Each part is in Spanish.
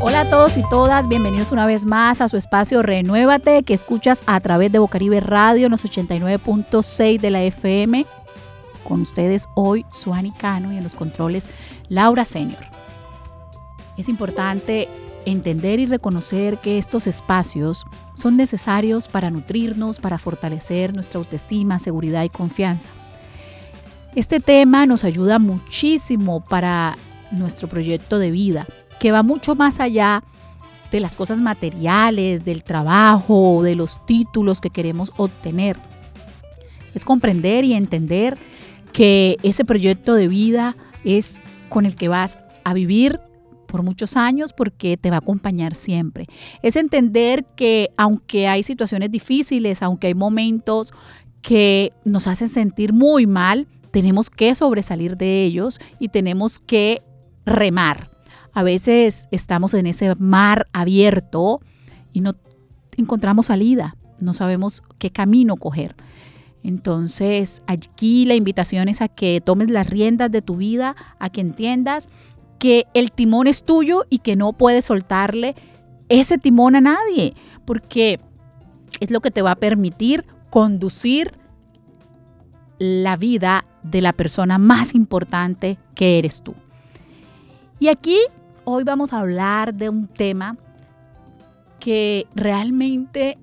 Hola a todos y todas, bienvenidos una vez más a su espacio Renuévate que escuchas a través de Bocaribe Radio los 89.6 de la FM. Con ustedes hoy Suani Cano y en los controles Laura Senior. Es importante entender y reconocer que estos espacios son necesarios para nutrirnos, para fortalecer nuestra autoestima, seguridad y confianza. Este tema nos ayuda muchísimo para nuestro proyecto de vida, que va mucho más allá de las cosas materiales, del trabajo, de los títulos que queremos obtener. Es comprender y entender que ese proyecto de vida es con el que vas a vivir por muchos años porque te va a acompañar siempre. Es entender que aunque hay situaciones difíciles, aunque hay momentos que nos hacen sentir muy mal, tenemos que sobresalir de ellos y tenemos que remar. A veces estamos en ese mar abierto y no encontramos salida, no sabemos qué camino coger. Entonces, aquí la invitación es a que tomes las riendas de tu vida, a que entiendas que el timón es tuyo y que no puedes soltarle ese timón a nadie, porque es lo que te va a permitir conducir la vida de la persona más importante que eres tú. Y aquí hoy vamos a hablar de un tema que realmente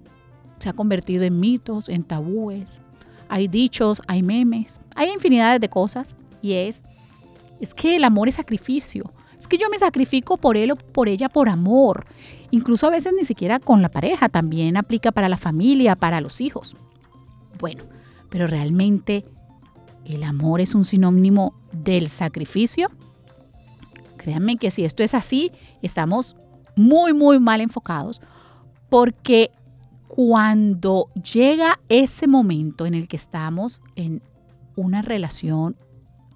se ha convertido en mitos, en tabúes. Hay dichos, hay memes, hay infinidades de cosas y es es que el amor es sacrificio. Es que yo me sacrifico por él o por ella por amor. Incluso a veces ni siquiera con la pareja, también aplica para la familia, para los hijos. Bueno, pero realmente el amor es un sinónimo del sacrificio. Créanme que si esto es así, estamos muy, muy mal enfocados porque cuando llega ese momento en el que estamos en una relación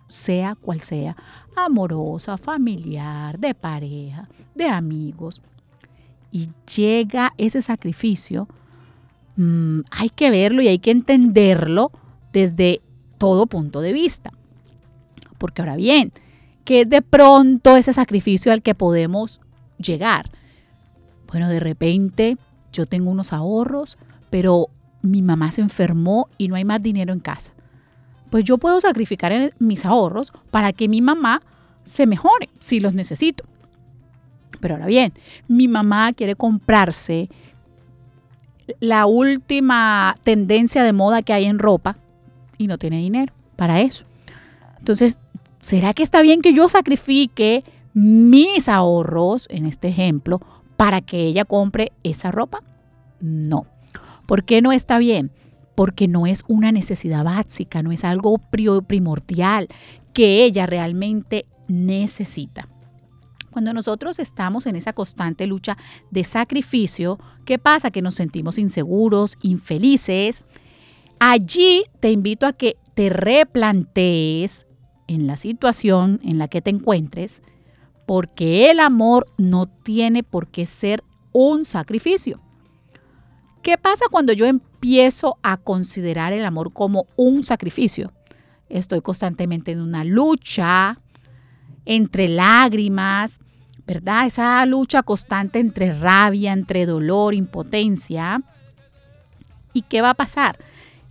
sea cual sea, amorosa, familiar, de pareja, de amigos, y llega ese sacrificio, mm, hay que verlo y hay que entenderlo desde todo punto de vista. Porque ahora bien, ¿qué es de pronto ese sacrificio al que podemos llegar? Bueno, de repente yo tengo unos ahorros, pero mi mamá se enfermó y no hay más dinero en casa pues yo puedo sacrificar mis ahorros para que mi mamá se mejore si los necesito. Pero ahora bien, mi mamá quiere comprarse la última tendencia de moda que hay en ropa y no tiene dinero para eso. Entonces, ¿será que está bien que yo sacrifique mis ahorros, en este ejemplo, para que ella compre esa ropa? No. ¿Por qué no está bien? porque no es una necesidad básica, no es algo primordial que ella realmente necesita. Cuando nosotros estamos en esa constante lucha de sacrificio, ¿qué pasa? Que nos sentimos inseguros, infelices. Allí te invito a que te replantees en la situación en la que te encuentres, porque el amor no tiene por qué ser un sacrificio. ¿Qué pasa cuando yo empiezo a considerar el amor como un sacrificio? Estoy constantemente en una lucha entre lágrimas, ¿verdad? Esa lucha constante entre rabia, entre dolor, impotencia. ¿Y qué va a pasar?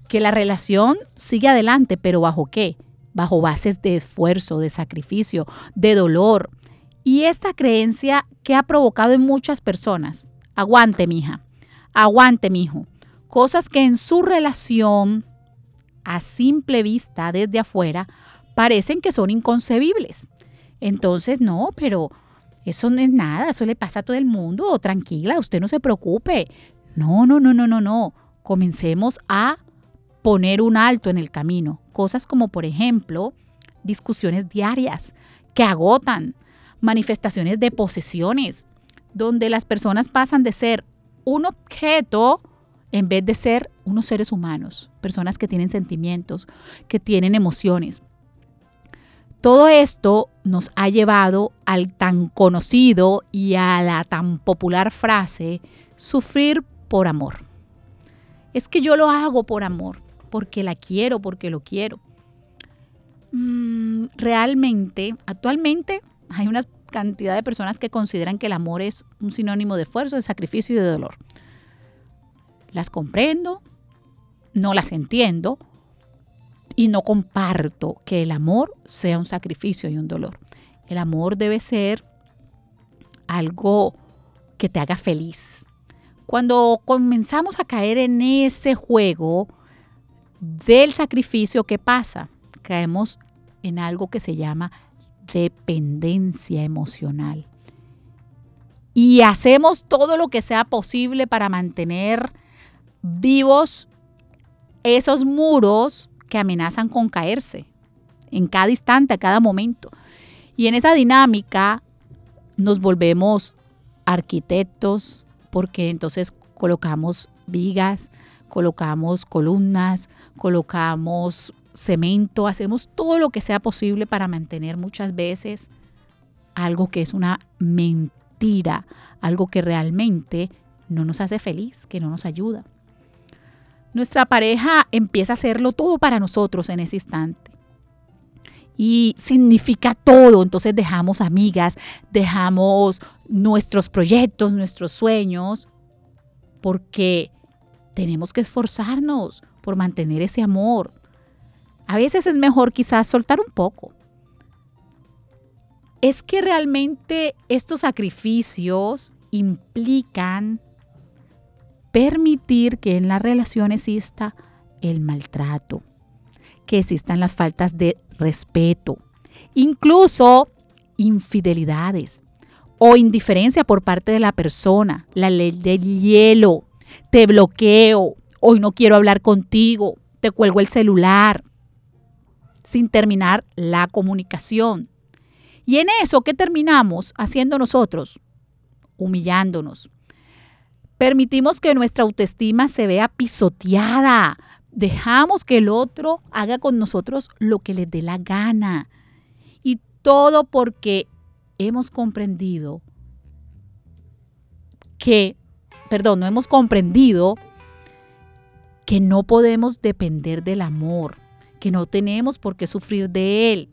Que la relación sigue adelante, pero ¿bajo qué? Bajo bases de esfuerzo, de sacrificio, de dolor. Y esta creencia que ha provocado en muchas personas, aguante, mija, aguante, mijo. Cosas que en su relación, a simple vista, desde afuera, parecen que son inconcebibles. Entonces, no, pero eso no es nada, eso le pasa a todo el mundo. Tranquila, usted no se preocupe. No, no, no, no, no, no. Comencemos a poner un alto en el camino. Cosas como, por ejemplo, discusiones diarias que agotan, manifestaciones de posesiones, donde las personas pasan de ser un objeto en vez de ser unos seres humanos, personas que tienen sentimientos, que tienen emociones. Todo esto nos ha llevado al tan conocido y a la tan popular frase, sufrir por amor. Es que yo lo hago por amor, porque la quiero, porque lo quiero. Mm, realmente, actualmente hay unas cantidad de personas que consideran que el amor es un sinónimo de esfuerzo, de sacrificio y de dolor. Las comprendo, no las entiendo y no comparto que el amor sea un sacrificio y un dolor. El amor debe ser algo que te haga feliz. Cuando comenzamos a caer en ese juego del sacrificio, ¿qué pasa? Caemos en algo que se llama dependencia emocional. Y hacemos todo lo que sea posible para mantener vivos esos muros que amenazan con caerse en cada instante, a cada momento. Y en esa dinámica nos volvemos arquitectos porque entonces colocamos vigas, colocamos columnas, colocamos cemento, hacemos todo lo que sea posible para mantener muchas veces algo que es una mentira, algo que realmente no nos hace feliz, que no nos ayuda. Nuestra pareja empieza a hacerlo todo para nosotros en ese instante. Y significa todo, entonces dejamos amigas, dejamos nuestros proyectos, nuestros sueños, porque tenemos que esforzarnos por mantener ese amor, a veces es mejor quizás soltar un poco. Es que realmente estos sacrificios implican permitir que en la relación exista el maltrato, que existan las faltas de respeto, incluso infidelidades o indiferencia por parte de la persona, la ley del hielo, te bloqueo, hoy no quiero hablar contigo, te cuelgo el celular, sin terminar la comunicación. Y en eso, ¿qué terminamos haciendo nosotros? Humillándonos. Permitimos que nuestra autoestima se vea pisoteada. Dejamos que el otro haga con nosotros lo que le dé la gana. Y todo porque hemos comprendido que, perdón, no hemos comprendido que no podemos depender del amor que no tenemos por qué sufrir de él,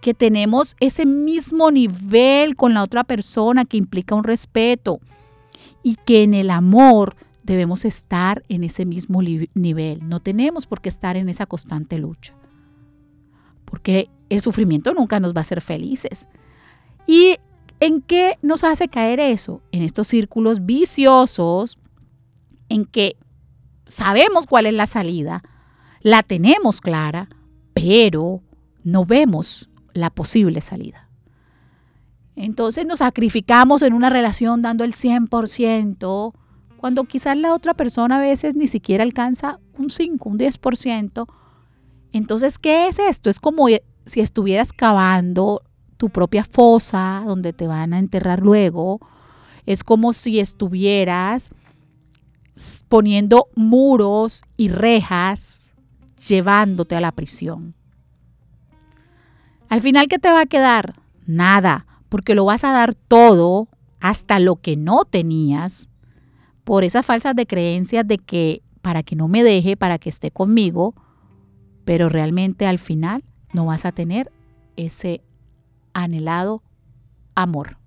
que tenemos ese mismo nivel con la otra persona que implica un respeto y que en el amor debemos estar en ese mismo nivel. No tenemos por qué estar en esa constante lucha. Porque el sufrimiento nunca nos va a hacer felices. ¿Y en qué nos hace caer eso? En estos círculos viciosos en que sabemos cuál es la salida, la tenemos clara, pero no vemos la posible salida. Entonces nos sacrificamos en una relación dando el 100%, cuando quizás la otra persona a veces ni siquiera alcanza un 5, un 10%. Entonces, ¿qué es esto? Es como si estuvieras cavando tu propia fosa donde te van a enterrar luego. Es como si estuvieras poniendo muros y rejas llevándote a la prisión. Al final, ¿qué te va a quedar? Nada, porque lo vas a dar todo, hasta lo que no tenías, por esas falsas de creencias de que para que no me deje, para que esté conmigo, pero realmente al final no vas a tener ese anhelado amor.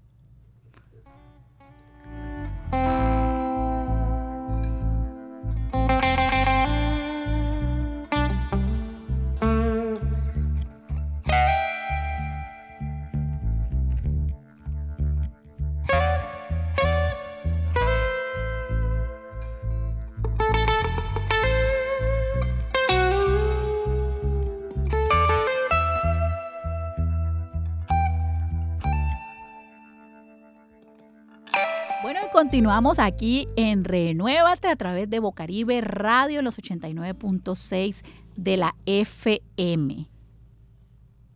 Continuamos aquí en Renuévate a través de Bocaribe Radio, los 89.6 de la FM.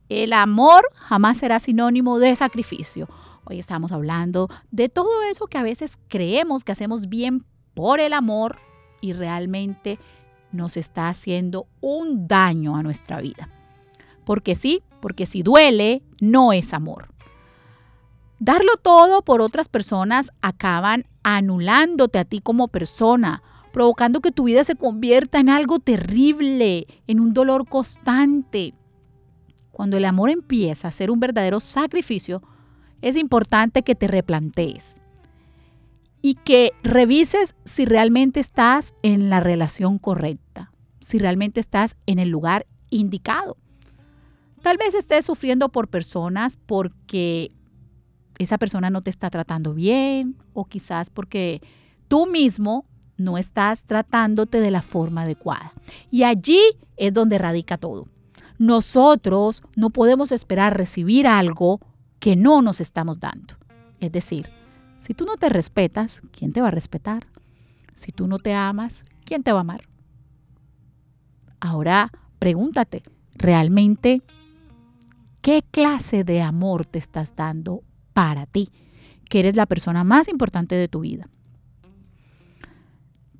El amor jamás será sinónimo de sacrificio. Hoy estamos hablando de todo eso que a veces creemos que hacemos bien por el amor y realmente nos está haciendo un daño a nuestra vida. Porque sí, porque si duele, no es amor. Darlo todo por otras personas acaban anulándote a ti como persona, provocando que tu vida se convierta en algo terrible, en un dolor constante. cuando el amor empieza a ser un verdadero sacrificio, es importante que te replantees y que revises si realmente estás en la relación correcta, si realmente estás en el lugar indicado. Tal vez estés sufriendo por personas porque esa persona no te está tratando bien o quizás porque tú mismo no estás tratándote de la forma adecuada. Y allí es donde radica todo. Nosotros no podemos esperar recibir algo que no nos estamos dando. Es decir, si tú no te respetas, ¿quién te va a respetar? Si tú no te amas, ¿quién te va a amar? Ahora pregúntate, ¿realmente qué clase de amor te estás dando para ti? Que eres la persona más importante de tu vida.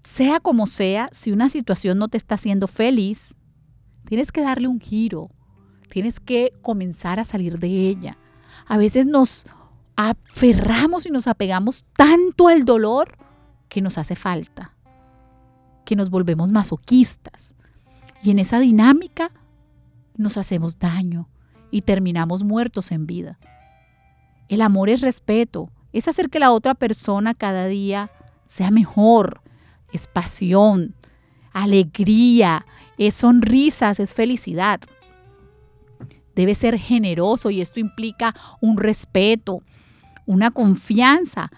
Sea como sea, si una situación no te está haciendo feliz, tienes que darle un giro, tienes que comenzar a salir de ella. A veces nos aferramos y nos apegamos tanto al dolor que nos hace falta, que nos volvemos masoquistas. Y en esa dinámica nos hacemos daño y terminamos muertos en vida. El amor es respeto, es hacer que la otra persona cada día sea mejor, es pasión, alegría, es sonrisas, es felicidad. Debe ser generoso y esto implica un respeto, una confianza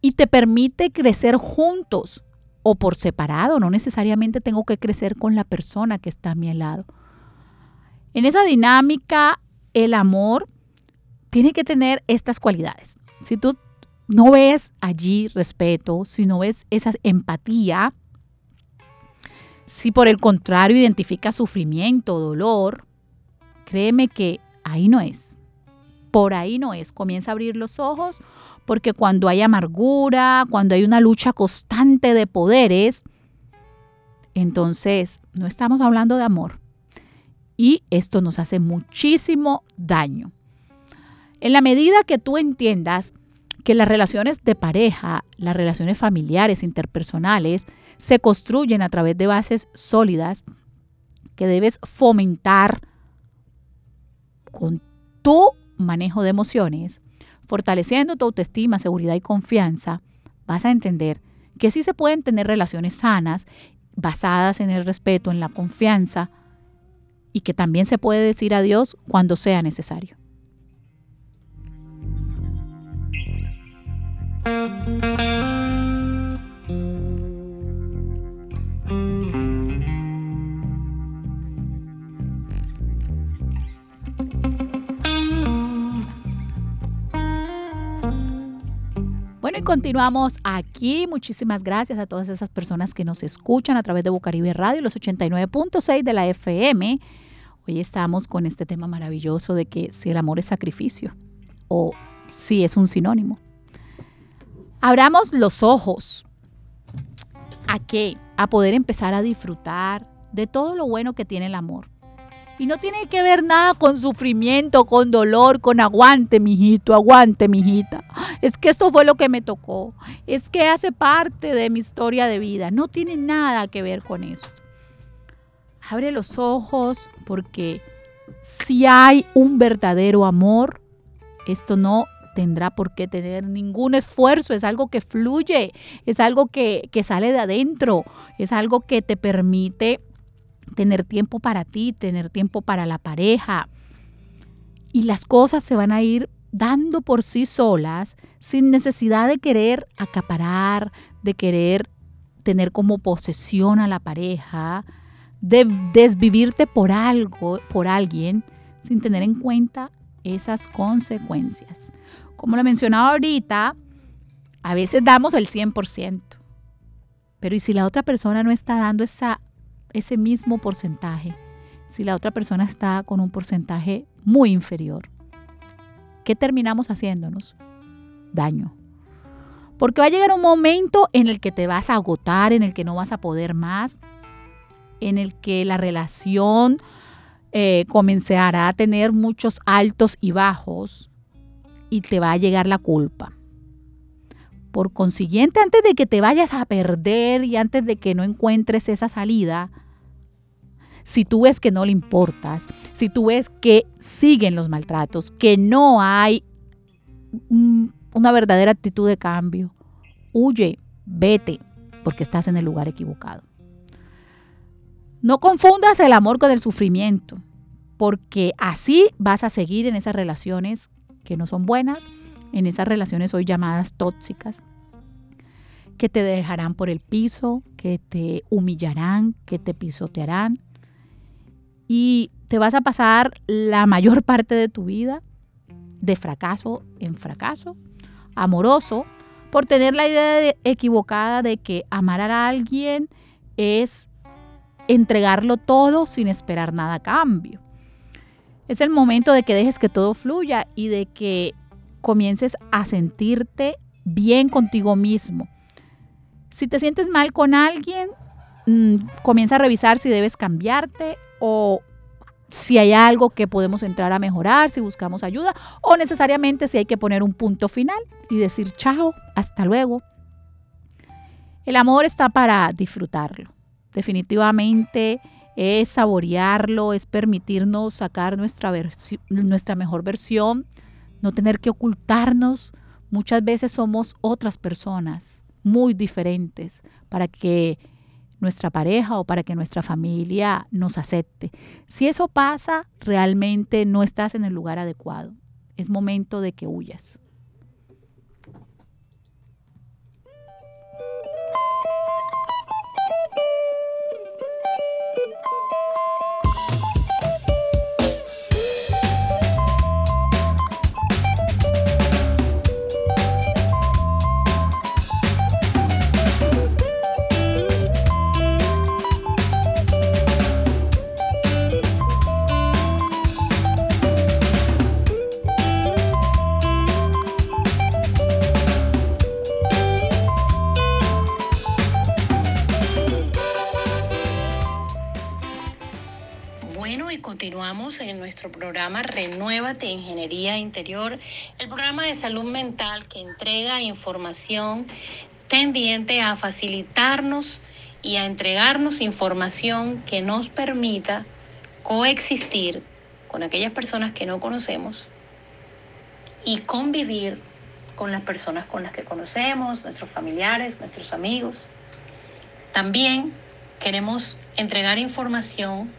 y te permite crecer juntos o por separado. No necesariamente tengo que crecer con la persona que está a mi lado. En esa dinámica, el amor tiene que tener estas cualidades. Si tú no ves allí respeto, si no ves esa empatía, si por el contrario identifica sufrimiento, dolor, créeme que ahí no es. Por ahí no es. Comienza a abrir los ojos porque cuando hay amargura, cuando hay una lucha constante de poderes, entonces no estamos hablando de amor. Y esto nos hace muchísimo daño. En la medida que tú entiendas que las relaciones de pareja, las relaciones familiares, interpersonales, se construyen a través de bases sólidas que debes fomentar con tu manejo de emociones, fortaleciendo tu autoestima, seguridad y confianza, vas a entender que sí se pueden tener relaciones sanas, basadas en el respeto, en la confianza, y que también se puede decir adiós cuando sea necesario. Continuamos aquí. Muchísimas gracias a todas esas personas que nos escuchan a través de Bocaribe Radio, los 89.6 de la FM. Hoy estamos con este tema maravilloso de que si el amor es sacrificio o si es un sinónimo. Abramos los ojos. ¿A qué? A poder empezar a disfrutar de todo lo bueno que tiene el amor. Y no tiene que ver nada con sufrimiento, con dolor, con aguante, mijito, aguante, mijita. Es que esto fue lo que me tocó. Es que hace parte de mi historia de vida. No tiene nada que ver con esto. Abre los ojos porque si hay un verdadero amor, esto no tendrá por qué tener ningún esfuerzo, es algo que fluye, es algo que, sale de adentro, es algo que te permite tener tiempo para ti, tener tiempo para la pareja. Y las cosas se van a ir dando por sí solas sin necesidad de querer acaparar, de querer tener como posesión a la pareja, de desvivirte por algo, por alguien, sin tener en cuenta esas consecuencias. Como lo mencionaba ahorita, a veces damos el 100%, pero ¿y si la otra persona no está dando esa, ese mismo porcentaje? Si la otra persona está con un porcentaje muy inferior, ¿qué terminamos haciéndonos? Daño. Porque va a llegar un momento en el que te vas a agotar, en el que no vas a poder más, en el que la relación eh, comenzará a tener muchos altos y bajos y te va a llegar la culpa. Por consiguiente, antes de que te vayas a perder y antes de que no encuentres esa salida, Si tú ves que no le importas, si tú ves que siguen los maltratos, que no hay una verdadera actitud de cambio, huye, vete, porque estás en el lugar equivocado. No confundas el amor con el sufrimiento, porque así vas a seguir en esas relaciones que no son buenas, en esas relaciones hoy llamadas tóxicas, que te dejarán por el piso, que te humillarán, que te pisotearán. Y te vas a pasar la mayor parte de tu vida de fracaso en fracaso, amoroso, por tener la idea equivocada de que amar a alguien es entregarlo todo sin esperar nada a cambio. Es el momento de que dejes que todo fluya y de que comiences a sentirte bien contigo mismo. Si te sientes mal con alguien, mm, comienza a revisar si debes cambiarte o si hay algo que podemos entrar a mejorar, si buscamos ayuda o necesariamente si hay que poner un punto final y decir chao, hasta luego. El amor está para disfrutarlo. Definitivamente es saborearlo, es permitirnos sacar nuestra, nuestra mejor versión, no tener que ocultarnos. Muchas veces somos otras personas muy diferentes para que nuestra pareja o para que nuestra familia nos acepte. Si eso pasa, realmente no estás en el lugar adecuado. Es momento de que huyas. Nuestro programa Renuévate Ingeniería Interior, el programa de salud mental que entrega información tendiente a facilitarnos y a entregarnos información que nos permita coexistir con aquellas personas que no conocemos y convivir con las personas con las que conocemos, nuestros familiares, nuestros amigos. También queremos entregar información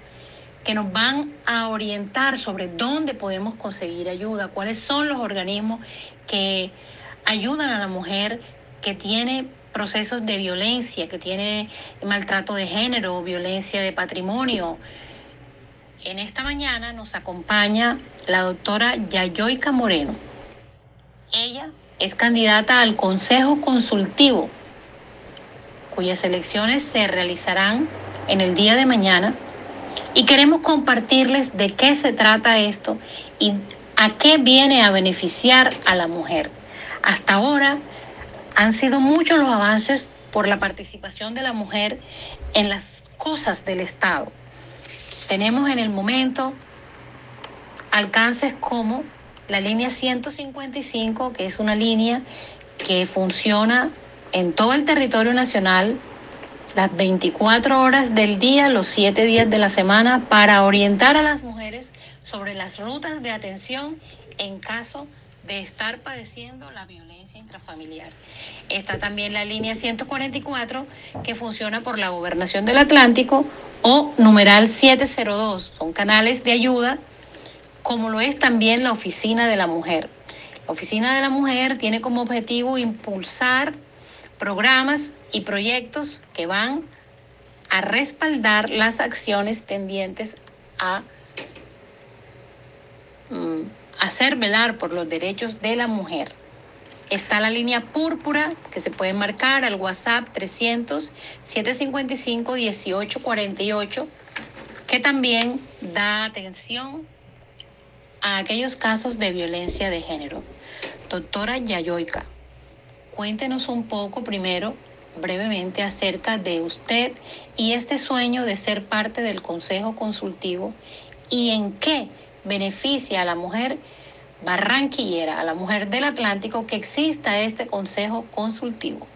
que nos van a orientar sobre dónde podemos conseguir ayuda, cuáles son los organismos que ayudan a la mujer que tiene procesos de violencia, que tiene maltrato de género, violencia de patrimonio. En esta mañana nos acompaña la doctora Yayoica Moreno. Ella es candidata al Consejo Consultivo, cuyas elecciones se realizarán en el día de mañana y queremos compartirles de qué se trata esto y a qué viene a beneficiar a la mujer. Hasta ahora han sido muchos los avances por la participación de la mujer en las cosas del Estado. Tenemos en el momento alcances como la línea 155, que es una línea que funciona en todo el territorio nacional las 24 horas del día, los 7 días de la semana, para orientar a las mujeres sobre las rutas de atención en caso de estar padeciendo la violencia intrafamiliar. Está también la línea 144 que funciona por la Gobernación del Atlántico o numeral 702. Son canales de ayuda, como lo es también la Oficina de la Mujer. La Oficina de la Mujer tiene como objetivo impulsar programas y proyectos que van a respaldar las acciones tendientes a mm, hacer velar por los derechos de la mujer. Está la línea púrpura que se puede marcar al WhatsApp 300 755 1848 que también da atención a aquellos casos de violencia de género. Doctora Yayoica, cuéntenos un poco primero, brevemente, acerca de usted y este sueño de ser parte del Consejo Consultivo y en qué beneficia a la mujer barranquillera, a la mujer del Atlántico, que exista este Consejo Consultivo.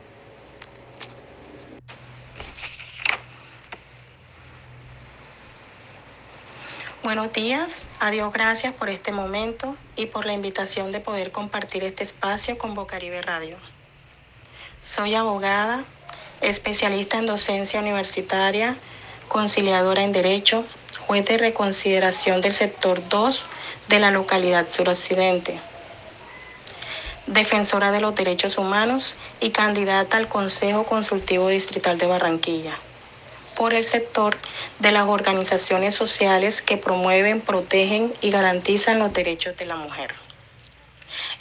Buenos días, adiós, gracias por este momento y por la invitación de poder compartir este espacio con Bocaribe Radio. Soy abogada, especialista en docencia universitaria, conciliadora en Derecho, juez de reconsideración del sector 2 de la localidad suroccidente, defensora de los derechos humanos y candidata al Consejo Consultivo Distrital de Barranquilla por el sector de las organizaciones sociales que promueven, protegen y garantizan los derechos de la mujer.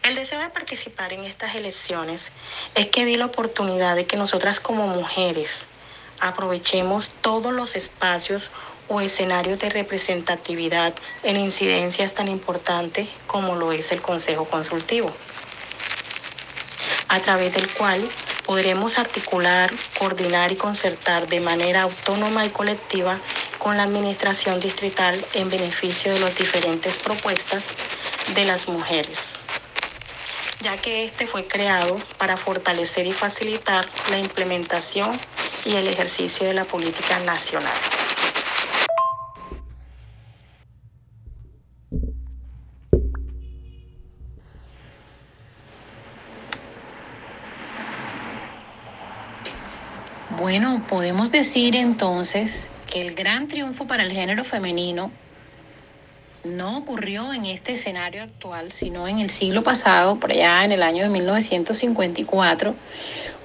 El deseo de participar en estas elecciones es que vi la oportunidad de que nosotras como mujeres aprovechemos todos los espacios o escenarios de representatividad en incidencias tan importantes como lo es el Consejo Consultivo, a través del cual podremos articular, coordinar y concertar de manera autónoma y colectiva con la Administración Distrital en beneficio de las diferentes propuestas de las mujeres ya que este fue creado para fortalecer y facilitar la implementación y el ejercicio de la política nacional. Bueno, podemos decir entonces que el gran triunfo para el género femenino no ocurrió en este escenario actual, sino en el siglo pasado, por allá en el año de 1954,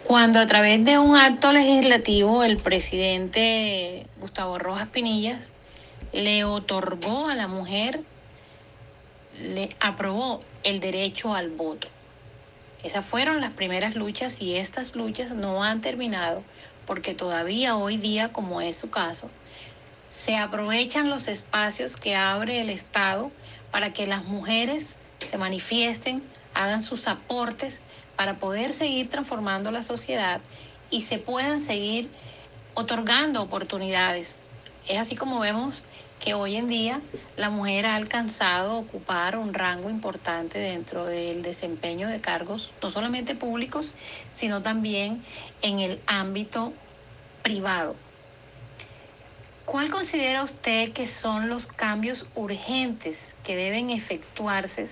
cuando a través de un acto legislativo el presidente Gustavo Rojas Pinillas le otorgó a la mujer, le aprobó el derecho al voto. Esas fueron las primeras luchas y estas luchas no han terminado porque todavía hoy día, como es su caso, se aprovechan los espacios que abre el Estado para que las mujeres se manifiesten, hagan sus aportes para poder seguir transformando la sociedad y se puedan seguir otorgando oportunidades. Es así como vemos que hoy en día la mujer ha alcanzado ocupar un rango importante dentro del desempeño de cargos, no solamente públicos, sino también en el ámbito privado. ¿Cuál considera usted que son los cambios urgentes que deben efectuarse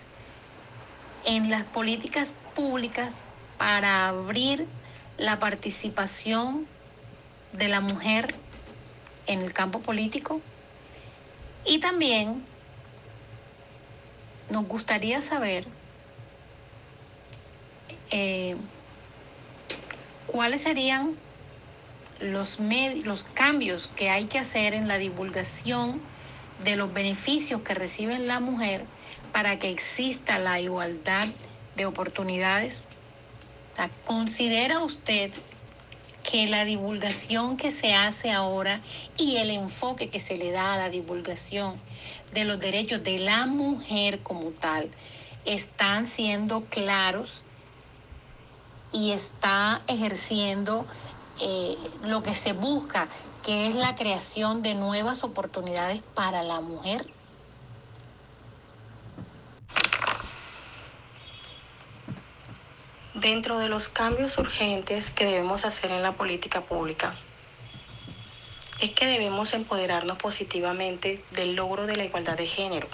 en las políticas públicas para abrir la participación de la mujer en el campo político? Y también nos gustaría saber eh, cuáles serían los, los cambios que hay que hacer en la divulgación de los beneficios que recibe la mujer para que exista la igualdad de oportunidades? ¿Considera usted que la divulgación que se hace ahora y el enfoque que se le da a la divulgación de los derechos de la mujer como tal están siendo claros y está ejerciendo eh, lo que se busca, que es la creación de nuevas oportunidades para la mujer. Dentro de los cambios urgentes que debemos hacer en la política pública, es que debemos empoderarnos positivamente del logro de la igualdad de género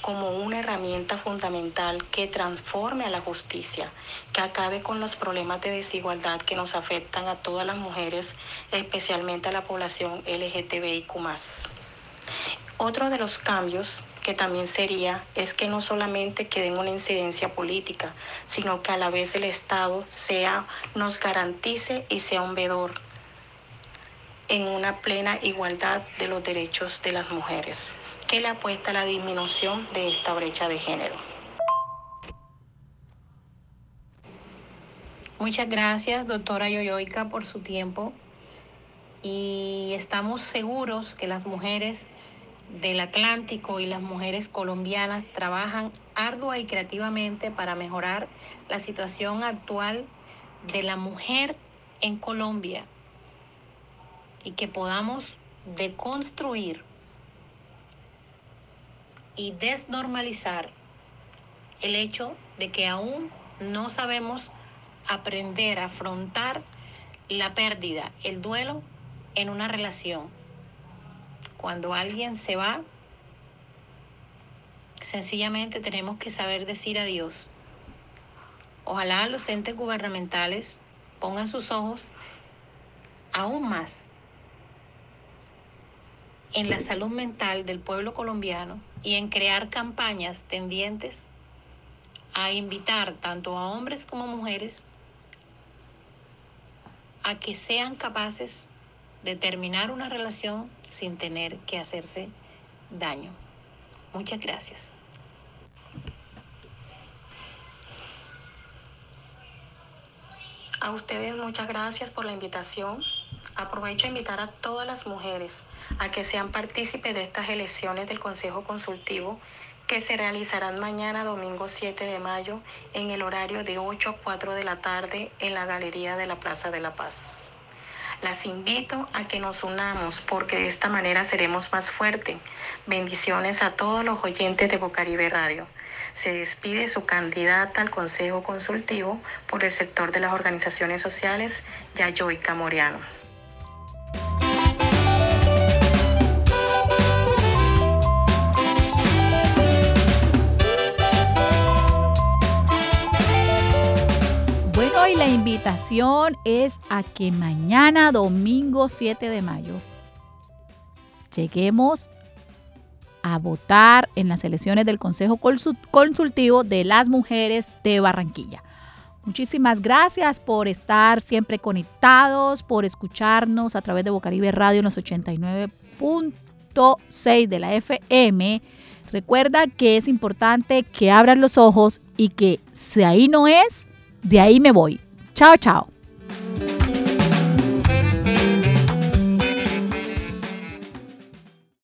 como una herramienta fundamental que transforme a la justicia, que acabe con los problemas de desigualdad que nos afectan a todas las mujeres, especialmente a la población LGTBIQ. Otro de los cambios que también sería es que no solamente quede en una incidencia política, sino que a la vez el Estado sea, nos garantice y sea un vedor en una plena igualdad de los derechos de las mujeres que le apuesta a la disminución de esta brecha de género. Muchas gracias, doctora Yoyoica, por su tiempo y estamos seguros que las mujeres del Atlántico y las mujeres colombianas trabajan ardua y creativamente para mejorar la situación actual de la mujer en Colombia y que podamos deconstruir y desnormalizar el hecho de que aún no sabemos aprender a afrontar la pérdida, el duelo en una relación. Cuando alguien se va, Sencillamente tenemos que saber decir adiós. Ojalá los entes gubernamentales pongan sus ojos aún más en la salud mental del pueblo colombiano y en crear campañas tendientes a invitar tanto a hombres como mujeres a que sean capaces de terminar una relación sin tener que hacerse daño. Muchas gracias. A ustedes muchas gracias por la invitación. Aprovecho a invitar a todas las mujeres a que sean partícipes de estas elecciones del Consejo Consultivo que se realizarán mañana domingo 7 de mayo en el horario de 8 a 4 de la tarde en la Galería de la Plaza de la Paz. Las invito a que nos unamos porque de esta manera seremos más fuertes. Bendiciones a todos los oyentes de Bocaribe Radio. Se despide su candidata al Consejo Consultivo por el sector de las organizaciones sociales, Yayoica Moriano. Invitación es a que mañana, domingo 7 de mayo, lleguemos a votar en las elecciones del Consejo Consultivo de las Mujeres de Barranquilla. Muchísimas gracias por estar siempre conectados, por escucharnos a través de Bocaribe Radio en los 89.6 de la FM. Recuerda que es importante que abran los ojos y que si ahí no es, de ahí me voy. Chao, chao.